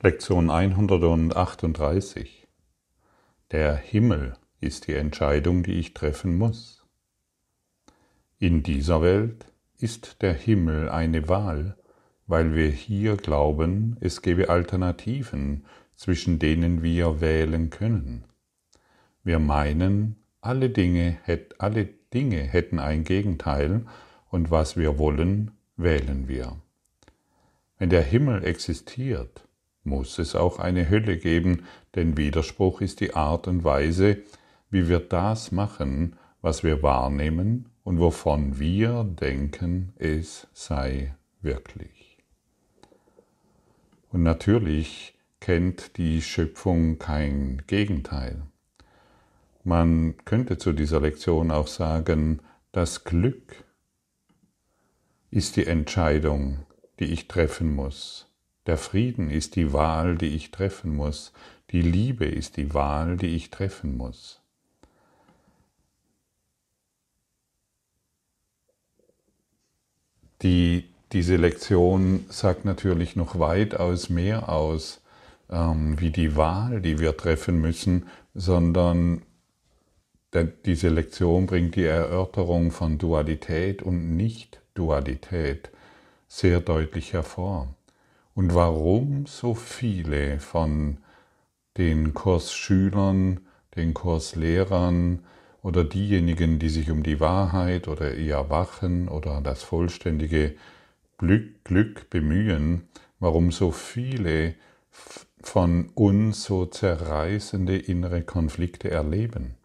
Lektion 138. Der Himmel ist die Entscheidung, die ich treffen muss. In dieser Welt ist der Himmel eine Wahl, weil wir hier glauben, es gebe Alternativen, zwischen denen wir wählen können. Wir meinen, alle Dinge, alle Dinge hätten ein Gegenteil und was wir wollen, wählen wir. Wenn der Himmel existiert, muss es auch eine Hölle geben, denn Widerspruch ist die Art und Weise, wie wir das machen, was wir wahrnehmen und wovon wir denken, es sei wirklich. Und natürlich kennt die Schöpfung kein Gegenteil. Man könnte zu dieser Lektion auch sagen, das Glück ist die Entscheidung, die ich treffen muss der Frieden ist die Wahl, die ich treffen muss. Die Liebe ist die Wahl, die ich treffen muss. Die, diese Lektion sagt natürlich noch weitaus mehr aus, ähm, wie die Wahl, die wir treffen müssen, sondern diese Lektion bringt die Erörterung von Dualität und Nicht-Dualität sehr deutlich hervor und warum so viele von den Kursschülern, den Kurslehrern oder diejenigen, die sich um die Wahrheit oder ihr Erwachen oder das vollständige Glück, Glück bemühen, warum so viele von uns so zerreißende innere Konflikte erleben,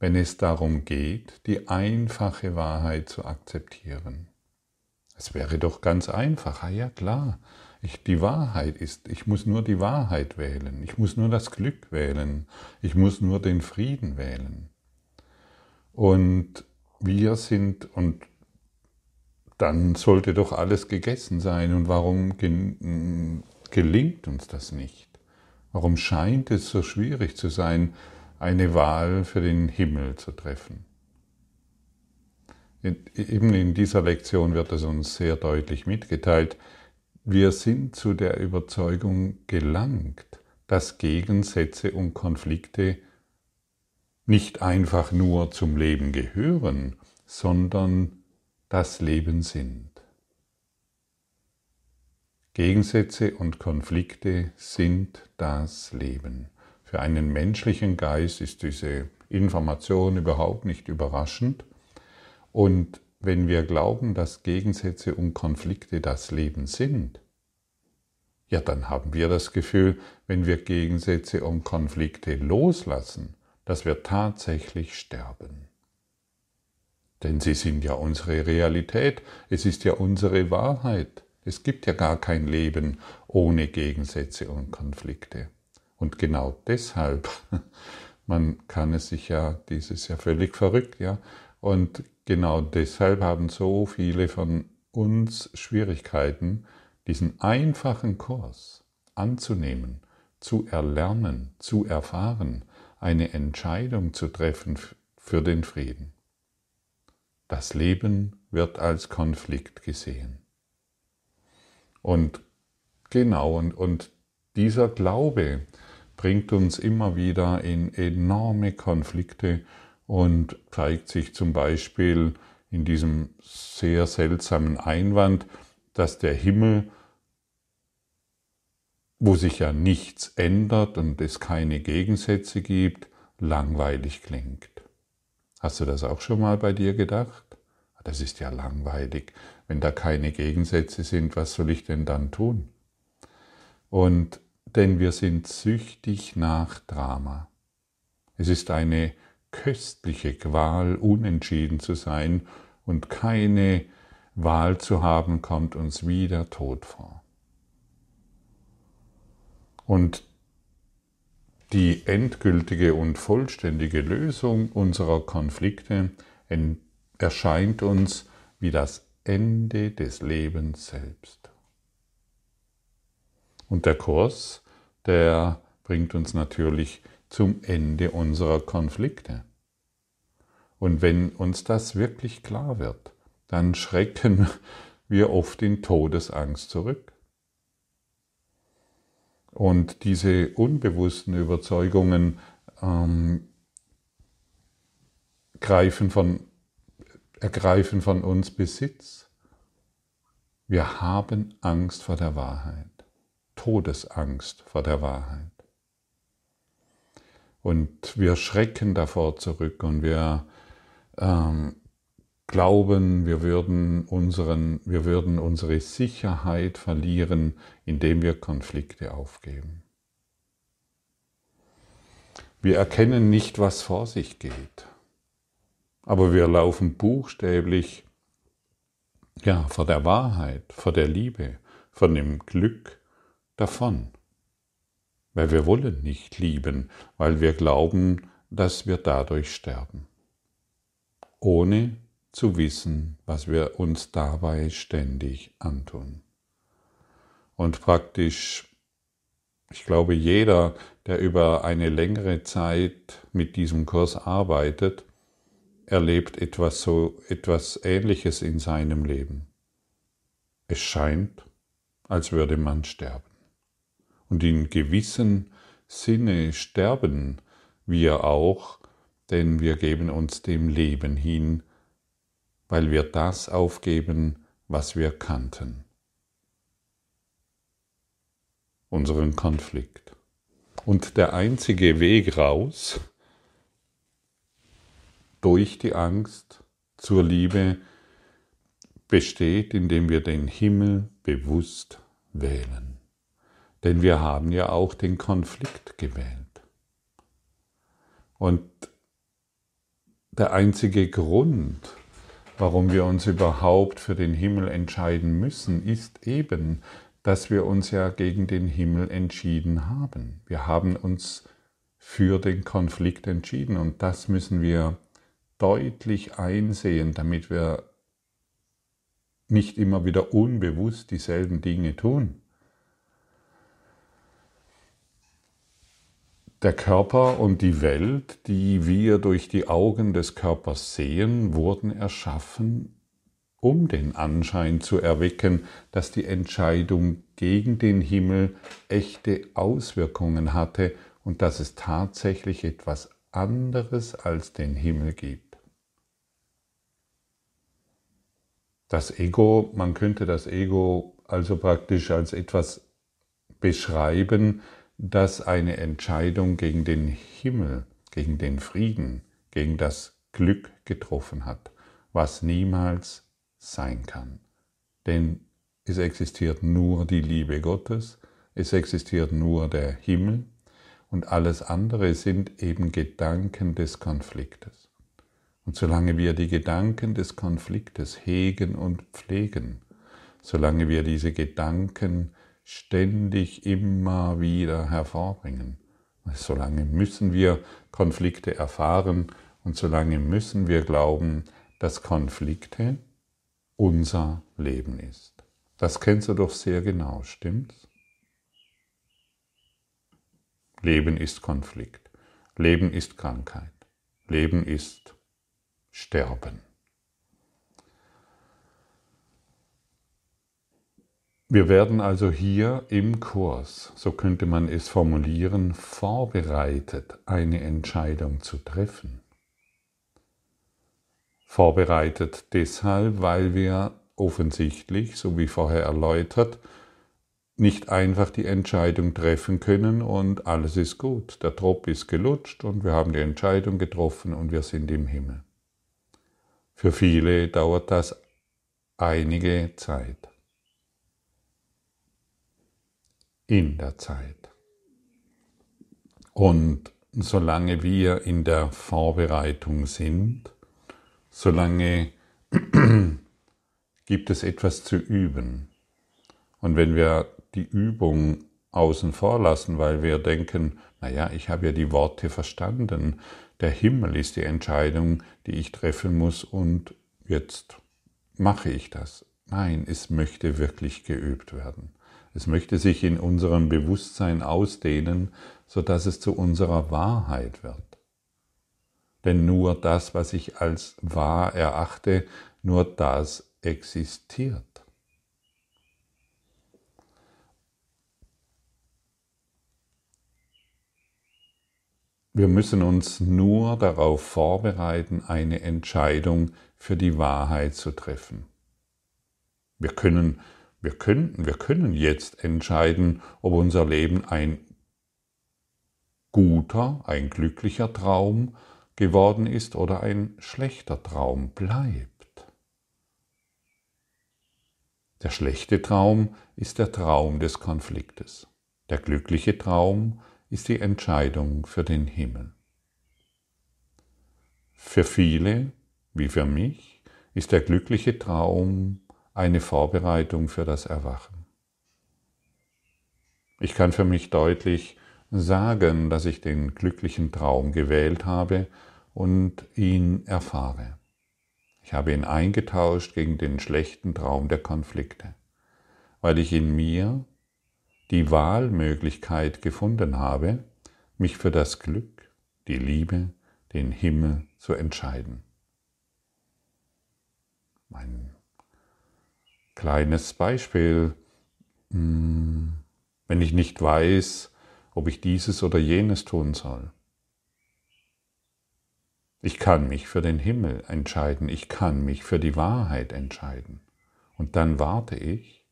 wenn es darum geht, die einfache Wahrheit zu akzeptieren. Es wäre doch ganz einfach, ah ja klar, ich, die Wahrheit ist, ich muss nur die Wahrheit wählen, ich muss nur das Glück wählen, ich muss nur den Frieden wählen. Und wir sind, und dann sollte doch alles gegessen sein. Und warum gelingt uns das nicht? Warum scheint es so schwierig zu sein, eine Wahl für den Himmel zu treffen? Eben in dieser Lektion wird es uns sehr deutlich mitgeteilt, wir sind zu der Überzeugung gelangt, dass Gegensätze und Konflikte nicht einfach nur zum Leben gehören, sondern das Leben sind. Gegensätze und Konflikte sind das Leben. Für einen menschlichen Geist ist diese Information überhaupt nicht überraschend und wenn wir glauben, dass Gegensätze und Konflikte das Leben sind, ja, dann haben wir das Gefühl, wenn wir Gegensätze und Konflikte loslassen, dass wir tatsächlich sterben. Denn sie sind ja unsere Realität, es ist ja unsere Wahrheit. Es gibt ja gar kein Leben ohne Gegensätze und Konflikte. Und genau deshalb, man kann es sich ja, dieses ja völlig verrückt, ja, und genau deshalb haben so viele von uns Schwierigkeiten, diesen einfachen Kurs anzunehmen, zu erlernen, zu erfahren, eine Entscheidung zu treffen für den Frieden. Das Leben wird als Konflikt gesehen. Und genau, und, und dieser Glaube bringt uns immer wieder in enorme Konflikte und zeigt sich zum Beispiel in diesem sehr seltsamen Einwand, dass der Himmel, wo sich ja nichts ändert und es keine Gegensätze gibt, langweilig klingt. Hast du das auch schon mal bei dir gedacht? Das ist ja langweilig. Wenn da keine Gegensätze sind, was soll ich denn dann tun? Und denn wir sind süchtig nach Drama. Es ist eine köstliche Qual, unentschieden zu sein und keine Wahl zu haben, kommt uns wie der Tod vor. Und die endgültige und vollständige Lösung unserer Konflikte erscheint uns wie das Ende des Lebens selbst. Und der Kurs, der bringt uns natürlich zum Ende unserer Konflikte. Und wenn uns das wirklich klar wird, dann schrecken wir oft in Todesangst zurück. Und diese unbewussten Überzeugungen ähm, greifen von, ergreifen von uns Besitz. Wir haben Angst vor der Wahrheit, Todesangst vor der Wahrheit. Und wir schrecken davor zurück und wir ähm, glauben, wir würden, unseren, wir würden unsere Sicherheit verlieren, indem wir Konflikte aufgeben. Wir erkennen nicht, was vor sich geht, aber wir laufen buchstäblich ja, vor der Wahrheit, vor der Liebe, vor dem Glück davon. Weil wir wollen nicht lieben, weil wir glauben, dass wir dadurch sterben, ohne zu wissen, was wir uns dabei ständig antun. Und praktisch, ich glaube, jeder, der über eine längere Zeit mit diesem Kurs arbeitet, erlebt etwas so etwas ähnliches in seinem Leben. Es scheint, als würde man sterben. Und in gewissem Sinne sterben wir auch, denn wir geben uns dem Leben hin, weil wir das aufgeben, was wir kannten. Unseren Konflikt. Und der einzige Weg raus durch die Angst zur Liebe besteht, indem wir den Himmel bewusst wählen. Denn wir haben ja auch den Konflikt gewählt. Und der einzige Grund, warum wir uns überhaupt für den Himmel entscheiden müssen, ist eben, dass wir uns ja gegen den Himmel entschieden haben. Wir haben uns für den Konflikt entschieden und das müssen wir deutlich einsehen, damit wir nicht immer wieder unbewusst dieselben Dinge tun. Der Körper und die Welt, die wir durch die Augen des Körpers sehen, wurden erschaffen, um den Anschein zu erwecken, dass die Entscheidung gegen den Himmel echte Auswirkungen hatte und dass es tatsächlich etwas anderes als den Himmel gibt. Das Ego, man könnte das Ego also praktisch als etwas beschreiben, das eine Entscheidung gegen den Himmel, gegen den Frieden, gegen das Glück getroffen hat, was niemals sein kann. Denn es existiert nur die Liebe Gottes, es existiert nur der Himmel und alles andere sind eben Gedanken des Konfliktes. Und solange wir die Gedanken des Konfliktes hegen und pflegen, solange wir diese Gedanken ständig immer wieder hervorbringen. Solange müssen wir Konflikte erfahren und solange müssen wir glauben, dass Konflikte unser Leben ist. Das kennst du doch sehr genau, stimmt's? Leben ist Konflikt. Leben ist Krankheit. Leben ist Sterben. Wir werden also hier im Kurs, so könnte man es formulieren, vorbereitet, eine Entscheidung zu treffen. Vorbereitet deshalb, weil wir offensichtlich, so wie vorher erläutert, nicht einfach die Entscheidung treffen können und alles ist gut. Der Tropf ist gelutscht und wir haben die Entscheidung getroffen und wir sind im Himmel. Für viele dauert das einige Zeit. In der Zeit. Und solange wir in der Vorbereitung sind, solange gibt es etwas zu üben. Und wenn wir die Übung außen vor lassen, weil wir denken, naja, ich habe ja die Worte verstanden, der Himmel ist die Entscheidung, die ich treffen muss und jetzt mache ich das. Nein, es möchte wirklich geübt werden. Es möchte sich in unserem Bewusstsein ausdehnen, sodass es zu unserer Wahrheit wird. Denn nur das, was ich als wahr erachte, nur das existiert. wir müssen uns nur darauf vorbereiten, eine Entscheidung für die Wahrheit zu treffen. Wir können, wir könnten, wir können jetzt entscheiden, ob unser Leben ein guter, ein glücklicher Traum geworden ist oder ein schlechter Traum bleibt. Der schlechte Traum ist der Traum des Konfliktes. Der glückliche Traum ist die Entscheidung für den Himmel. Für viele, wie für mich, ist der glückliche Traum eine Vorbereitung für das Erwachen. Ich kann für mich deutlich sagen, dass ich den glücklichen Traum gewählt habe und ihn erfahre. Ich habe ihn eingetauscht gegen den schlechten Traum der Konflikte, weil ich in mir die Wahlmöglichkeit gefunden habe, mich für das Glück, die Liebe, den Himmel zu entscheiden. Mein kleines Beispiel, hm, wenn ich nicht weiß, ob ich dieses oder jenes tun soll. Ich kann mich für den Himmel entscheiden, ich kann mich für die Wahrheit entscheiden. Und dann warte ich,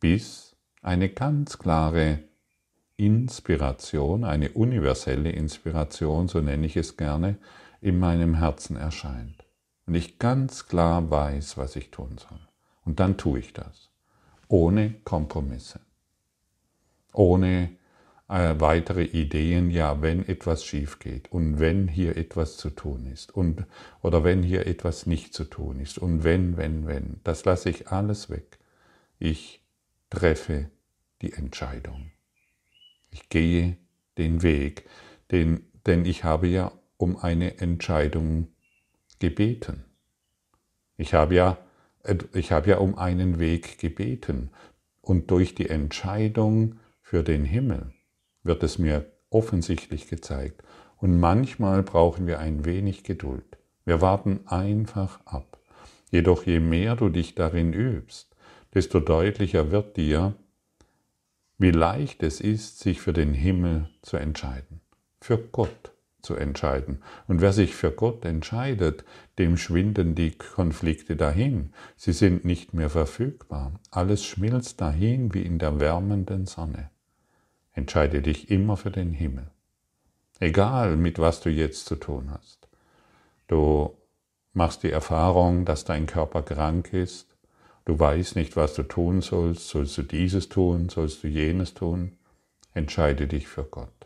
bis eine ganz klare Inspiration, eine universelle Inspiration, so nenne ich es gerne, in meinem Herzen erscheint. Und ich ganz klar weiß, was ich tun soll. Und dann tue ich das. Ohne Kompromisse. Ohne äh, weitere Ideen, ja, wenn etwas schief geht und wenn hier etwas zu tun ist und oder wenn hier etwas nicht zu tun ist und wenn, wenn, wenn, das lasse ich alles weg. Ich treffe die Entscheidung. Ich gehe den Weg, den, denn ich habe ja um eine Entscheidung gebeten. Ich habe ja, ich habe ja um einen Weg gebeten und durch die Entscheidung für den Himmel wird es mir offensichtlich gezeigt. Und manchmal brauchen wir ein wenig Geduld. Wir warten einfach ab. Jedoch je mehr du dich darin übst, desto deutlicher wird dir, wie leicht es ist, sich für den Himmel zu entscheiden, für Gott zu entscheiden. Und wer sich für Gott entscheidet, dem schwinden die Konflikte dahin. Sie sind nicht mehr verfügbar. Alles schmilzt dahin wie in der wärmenden Sonne. Entscheide dich immer für den Himmel. Egal, mit was du jetzt zu tun hast. Du machst die Erfahrung, dass dein Körper krank ist. Du weißt nicht, was du tun sollst. Sollst du dieses tun? Sollst du jenes tun? Entscheide dich für Gott.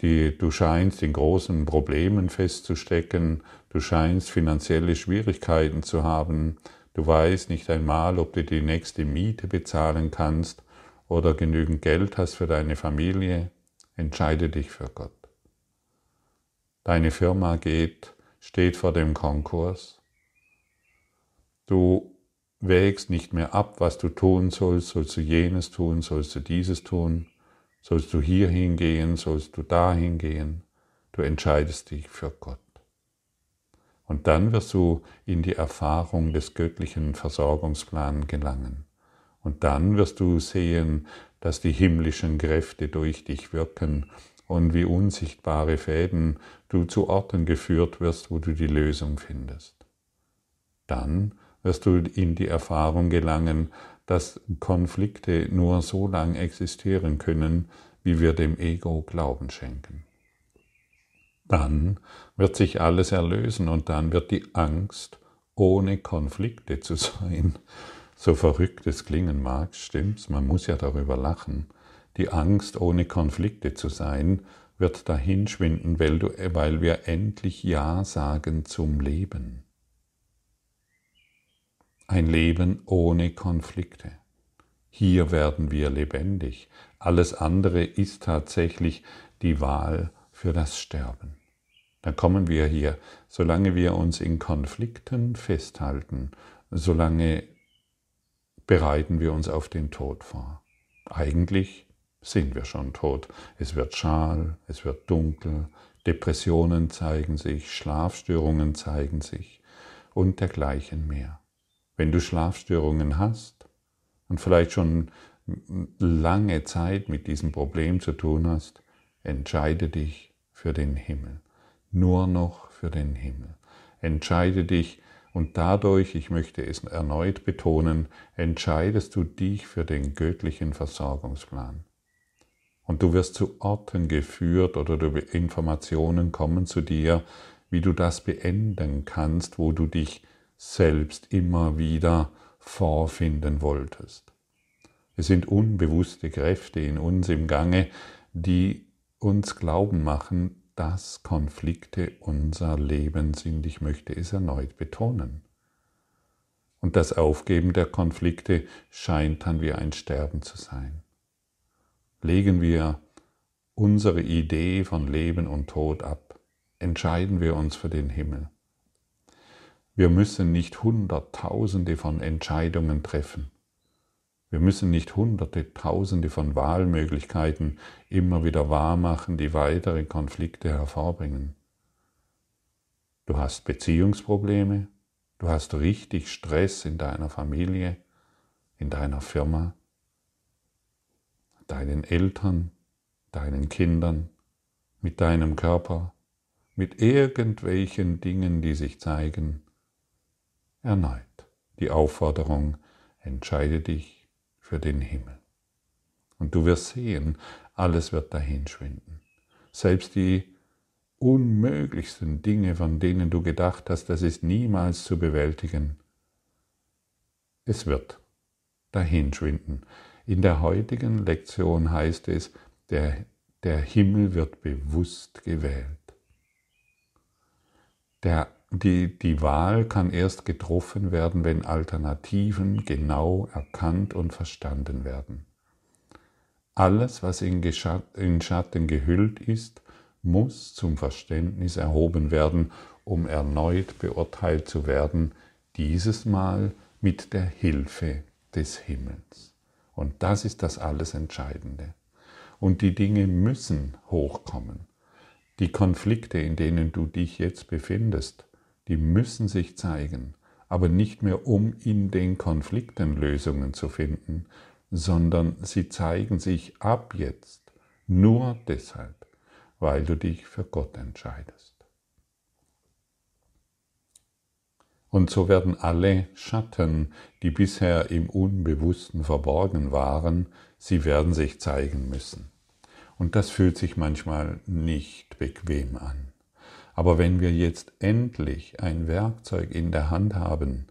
Die, du scheinst in großen Problemen festzustecken. Du scheinst finanzielle Schwierigkeiten zu haben. Du weißt nicht einmal, ob du die nächste Miete bezahlen kannst oder genügend Geld hast für deine Familie, entscheide dich für Gott. Deine Firma geht, steht vor dem Konkurs. Du wägst nicht mehr ab, was du tun sollst, sollst du jenes tun, sollst du dieses tun, sollst du hier hingehen, sollst du dahin gehen. Du entscheidest dich für Gott. Und dann wirst du in die Erfahrung des göttlichen Versorgungsplans gelangen. Und dann wirst du sehen, dass die himmlischen Kräfte durch dich wirken und wie unsichtbare Fäden du zu Orten geführt wirst, wo du die Lösung findest. Dann wirst du in die Erfahrung gelangen, dass Konflikte nur so lang existieren können, wie wir dem Ego Glauben schenken. Dann wird sich alles erlösen und dann wird die Angst, ohne Konflikte zu sein, so verrückt es klingen mag, stimmt's, man muss ja darüber lachen, die Angst, ohne Konflikte zu sein, wird dahinschwinden, weil, du, weil wir endlich Ja sagen zum Leben. Ein Leben ohne Konflikte. Hier werden wir lebendig. Alles andere ist tatsächlich die Wahl für das Sterben. Dann kommen wir hier, solange wir uns in Konflikten festhalten, solange bereiten wir uns auf den Tod vor. Eigentlich sind wir schon tot. Es wird schal, es wird dunkel, Depressionen zeigen sich, Schlafstörungen zeigen sich und dergleichen mehr. Wenn du Schlafstörungen hast und vielleicht schon lange Zeit mit diesem Problem zu tun hast, Entscheide dich für den Himmel. Nur noch für den Himmel. Entscheide dich und dadurch, ich möchte es erneut betonen, entscheidest du dich für den göttlichen Versorgungsplan. Und du wirst zu Orten geführt oder Informationen kommen zu dir, wie du das beenden kannst, wo du dich selbst immer wieder vorfinden wolltest. Es sind unbewusste Kräfte in uns im Gange, die uns glauben machen, dass Konflikte unser Leben sind. Ich möchte es erneut betonen. Und das Aufgeben der Konflikte scheint dann wie ein Sterben zu sein. Legen wir unsere Idee von Leben und Tod ab, entscheiden wir uns für den Himmel. Wir müssen nicht Hunderttausende von Entscheidungen treffen. Wir müssen nicht hunderte, tausende von Wahlmöglichkeiten immer wieder wahrmachen, die weitere Konflikte hervorbringen. Du hast Beziehungsprobleme, du hast richtig Stress in deiner Familie, in deiner Firma, deinen Eltern, deinen Kindern, mit deinem Körper, mit irgendwelchen Dingen, die sich zeigen. Erneut die Aufforderung, entscheide dich für den Himmel. Und du wirst sehen, alles wird dahinschwinden. Selbst die unmöglichsten Dinge, von denen du gedacht hast, das ist niemals zu bewältigen, es wird dahinschwinden. In der heutigen Lektion heißt es, der, der Himmel wird bewusst gewählt. Der die, die Wahl kann erst getroffen werden, wenn Alternativen genau erkannt und verstanden werden. Alles, was in, in Schatten gehüllt ist, muss zum Verständnis erhoben werden, um erneut beurteilt zu werden, dieses Mal mit der Hilfe des Himmels. Und das ist das alles Entscheidende. Und die Dinge müssen hochkommen. Die Konflikte, in denen du dich jetzt befindest, die müssen sich zeigen, aber nicht mehr um in den Konflikten Lösungen zu finden, sondern sie zeigen sich ab jetzt nur deshalb, weil du dich für Gott entscheidest. Und so werden alle Schatten, die bisher im Unbewussten verborgen waren, sie werden sich zeigen müssen. Und das fühlt sich manchmal nicht bequem an. Aber wenn wir jetzt endlich ein Werkzeug in der Hand haben,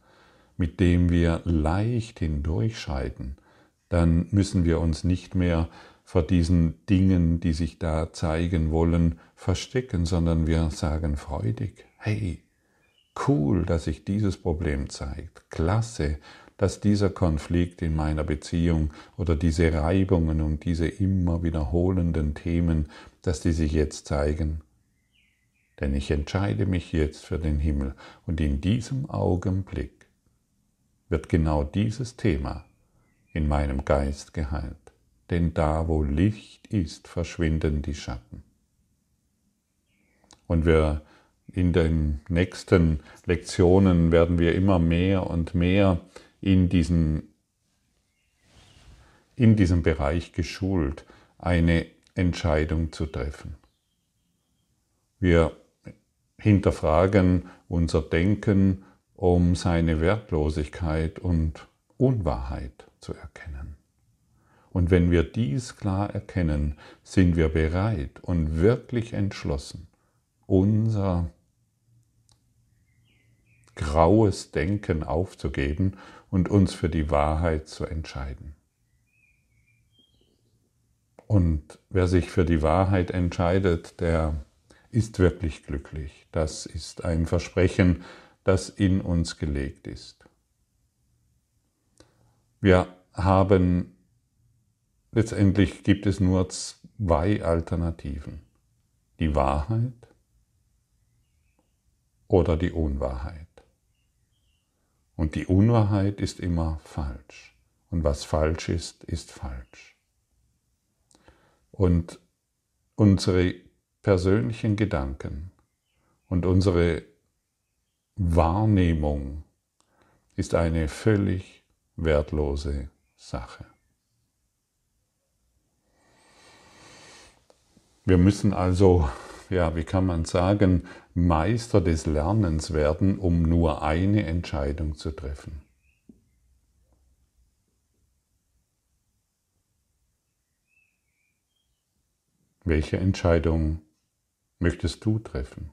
mit dem wir leicht hindurchschreiten, dann müssen wir uns nicht mehr vor diesen Dingen, die sich da zeigen wollen, verstecken, sondern wir sagen freudig, hey, cool, dass sich dieses Problem zeigt, klasse, dass dieser Konflikt in meiner Beziehung oder diese Reibungen und diese immer wiederholenden Themen, dass die sich jetzt zeigen denn ich entscheide mich jetzt für den Himmel und in diesem Augenblick wird genau dieses Thema in meinem Geist geheilt. Denn da, wo Licht ist, verschwinden die Schatten. Und wir in den nächsten Lektionen werden wir immer mehr und mehr in diesen, in diesem Bereich geschult, eine Entscheidung zu treffen. Wir hinterfragen unser Denken, um seine Wertlosigkeit und Unwahrheit zu erkennen. Und wenn wir dies klar erkennen, sind wir bereit und wirklich entschlossen, unser graues Denken aufzugeben und uns für die Wahrheit zu entscheiden. Und wer sich für die Wahrheit entscheidet, der ist wirklich glücklich. Das ist ein Versprechen, das in uns gelegt ist. Wir haben, letztendlich gibt es nur zwei Alternativen. Die Wahrheit oder die Unwahrheit. Und die Unwahrheit ist immer falsch. Und was falsch ist, ist falsch. Und unsere persönlichen Gedanken und unsere Wahrnehmung ist eine völlig wertlose Sache. Wir müssen also, ja, wie kann man sagen, Meister des Lernens werden, um nur eine Entscheidung zu treffen. Welche Entscheidung möchtest du treffen?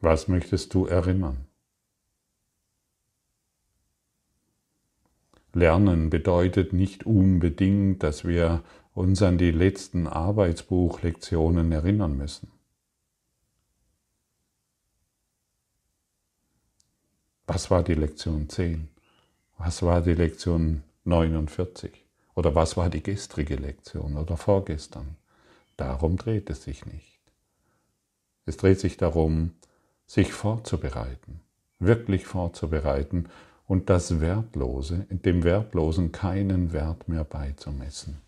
Was möchtest du erinnern? Lernen bedeutet nicht unbedingt, dass wir uns an die letzten Arbeitsbuchlektionen erinnern müssen. Was war die Lektion 10? Was war die Lektion 49? Oder was war die gestrige Lektion oder vorgestern? Darum dreht es sich nicht. Es dreht sich darum, sich vorzubereiten, wirklich vorzubereiten und das Wertlose, dem Wertlosen keinen Wert mehr beizumessen.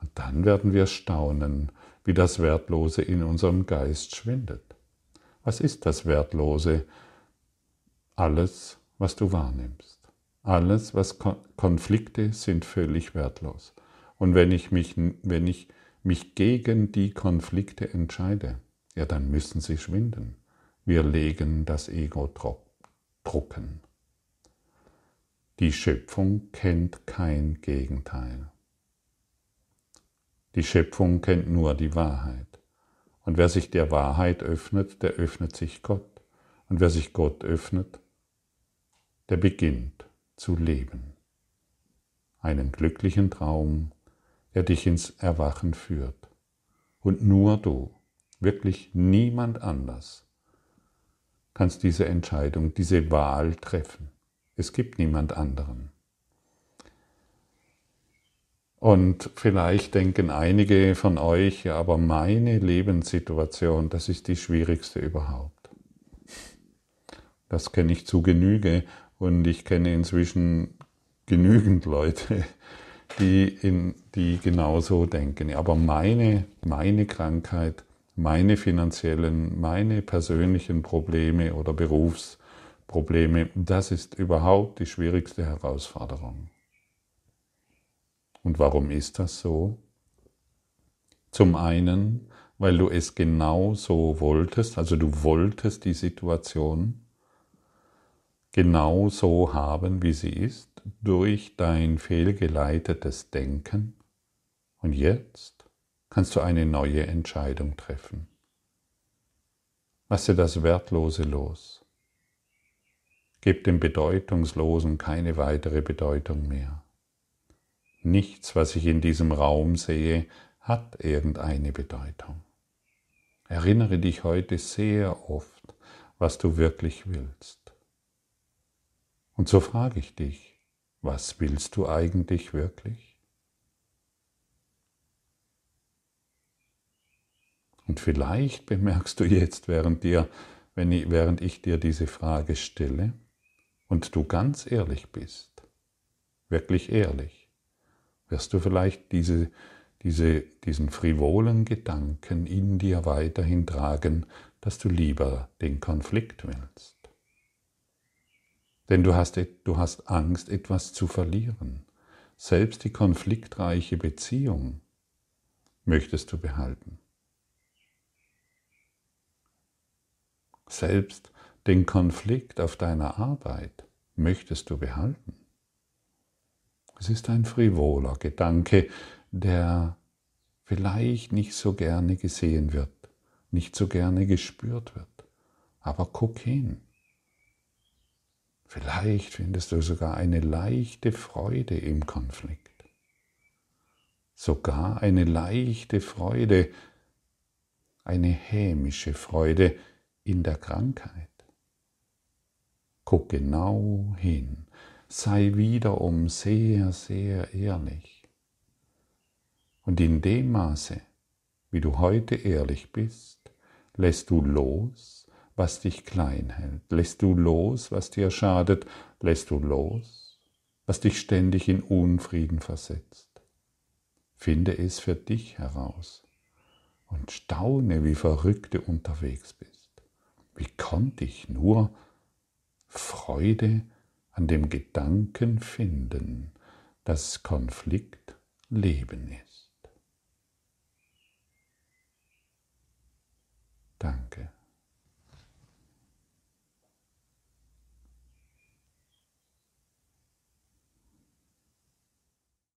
Und dann werden wir staunen, wie das Wertlose in unserem Geist schwindet. Was ist das Wertlose? Alles, was du wahrnimmst. Alles, was Konflikte sind völlig wertlos. Und wenn ich mich, wenn ich mich gegen die Konflikte entscheide, ja, dann müssen sie schwinden. Wir legen das Ego drucken. Die Schöpfung kennt kein Gegenteil. Die Schöpfung kennt nur die Wahrheit. Und wer sich der Wahrheit öffnet, der öffnet sich Gott. Und wer sich Gott öffnet, der beginnt zu leben. Einen glücklichen Traum, der dich ins Erwachen führt. Und nur du, wirklich niemand anders, kannst diese Entscheidung, diese Wahl treffen. Es gibt niemand anderen. Und vielleicht denken einige von euch, ja, aber meine Lebenssituation, das ist die schwierigste überhaupt. Das kenne ich zu Genüge und ich kenne inzwischen genügend Leute, die, in, die genauso denken. Aber meine, meine Krankheit, meine finanziellen, meine persönlichen Probleme oder Berufsprobleme, das ist überhaupt die schwierigste Herausforderung. Und warum ist das so? Zum einen, weil du es genau so wolltest, also du wolltest die Situation genau so haben, wie sie ist, durch dein fehlgeleitetes Denken. Und jetzt kannst du eine neue Entscheidung treffen. Lasse das Wertlose los. Gib dem Bedeutungslosen keine weitere Bedeutung mehr. Nichts, was ich in diesem Raum sehe, hat irgendeine Bedeutung. Erinnere dich heute sehr oft, was du wirklich willst. Und so frage ich dich, was willst du eigentlich wirklich? Und vielleicht bemerkst du jetzt, während, dir, wenn ich, während ich dir diese Frage stelle und du ganz ehrlich bist, wirklich ehrlich, wirst du vielleicht diese, diese, diesen frivolen Gedanken in dir weiterhin tragen, dass du lieber den Konflikt willst. Denn du hast, du hast Angst, etwas zu verlieren. Selbst die konfliktreiche Beziehung möchtest du behalten. Selbst den Konflikt auf deiner Arbeit möchtest du behalten. Es ist ein frivoler Gedanke, der vielleicht nicht so gerne gesehen wird, nicht so gerne gespürt wird. Aber guck hin. Vielleicht findest du sogar eine leichte Freude im Konflikt. Sogar eine leichte Freude, eine hämische Freude, in der Krankheit. Guck genau hin, sei wiederum sehr, sehr ehrlich. Und in dem Maße, wie du heute ehrlich bist, lässt du los, was dich klein hält? Lässt du los, was dir schadet? Lässt du los, was dich ständig in Unfrieden versetzt? Finde es für dich heraus und staune, wie verrückt du unterwegs bist. Wie konnte ich nur Freude an dem Gedanken finden, dass Konflikt Leben ist? Danke.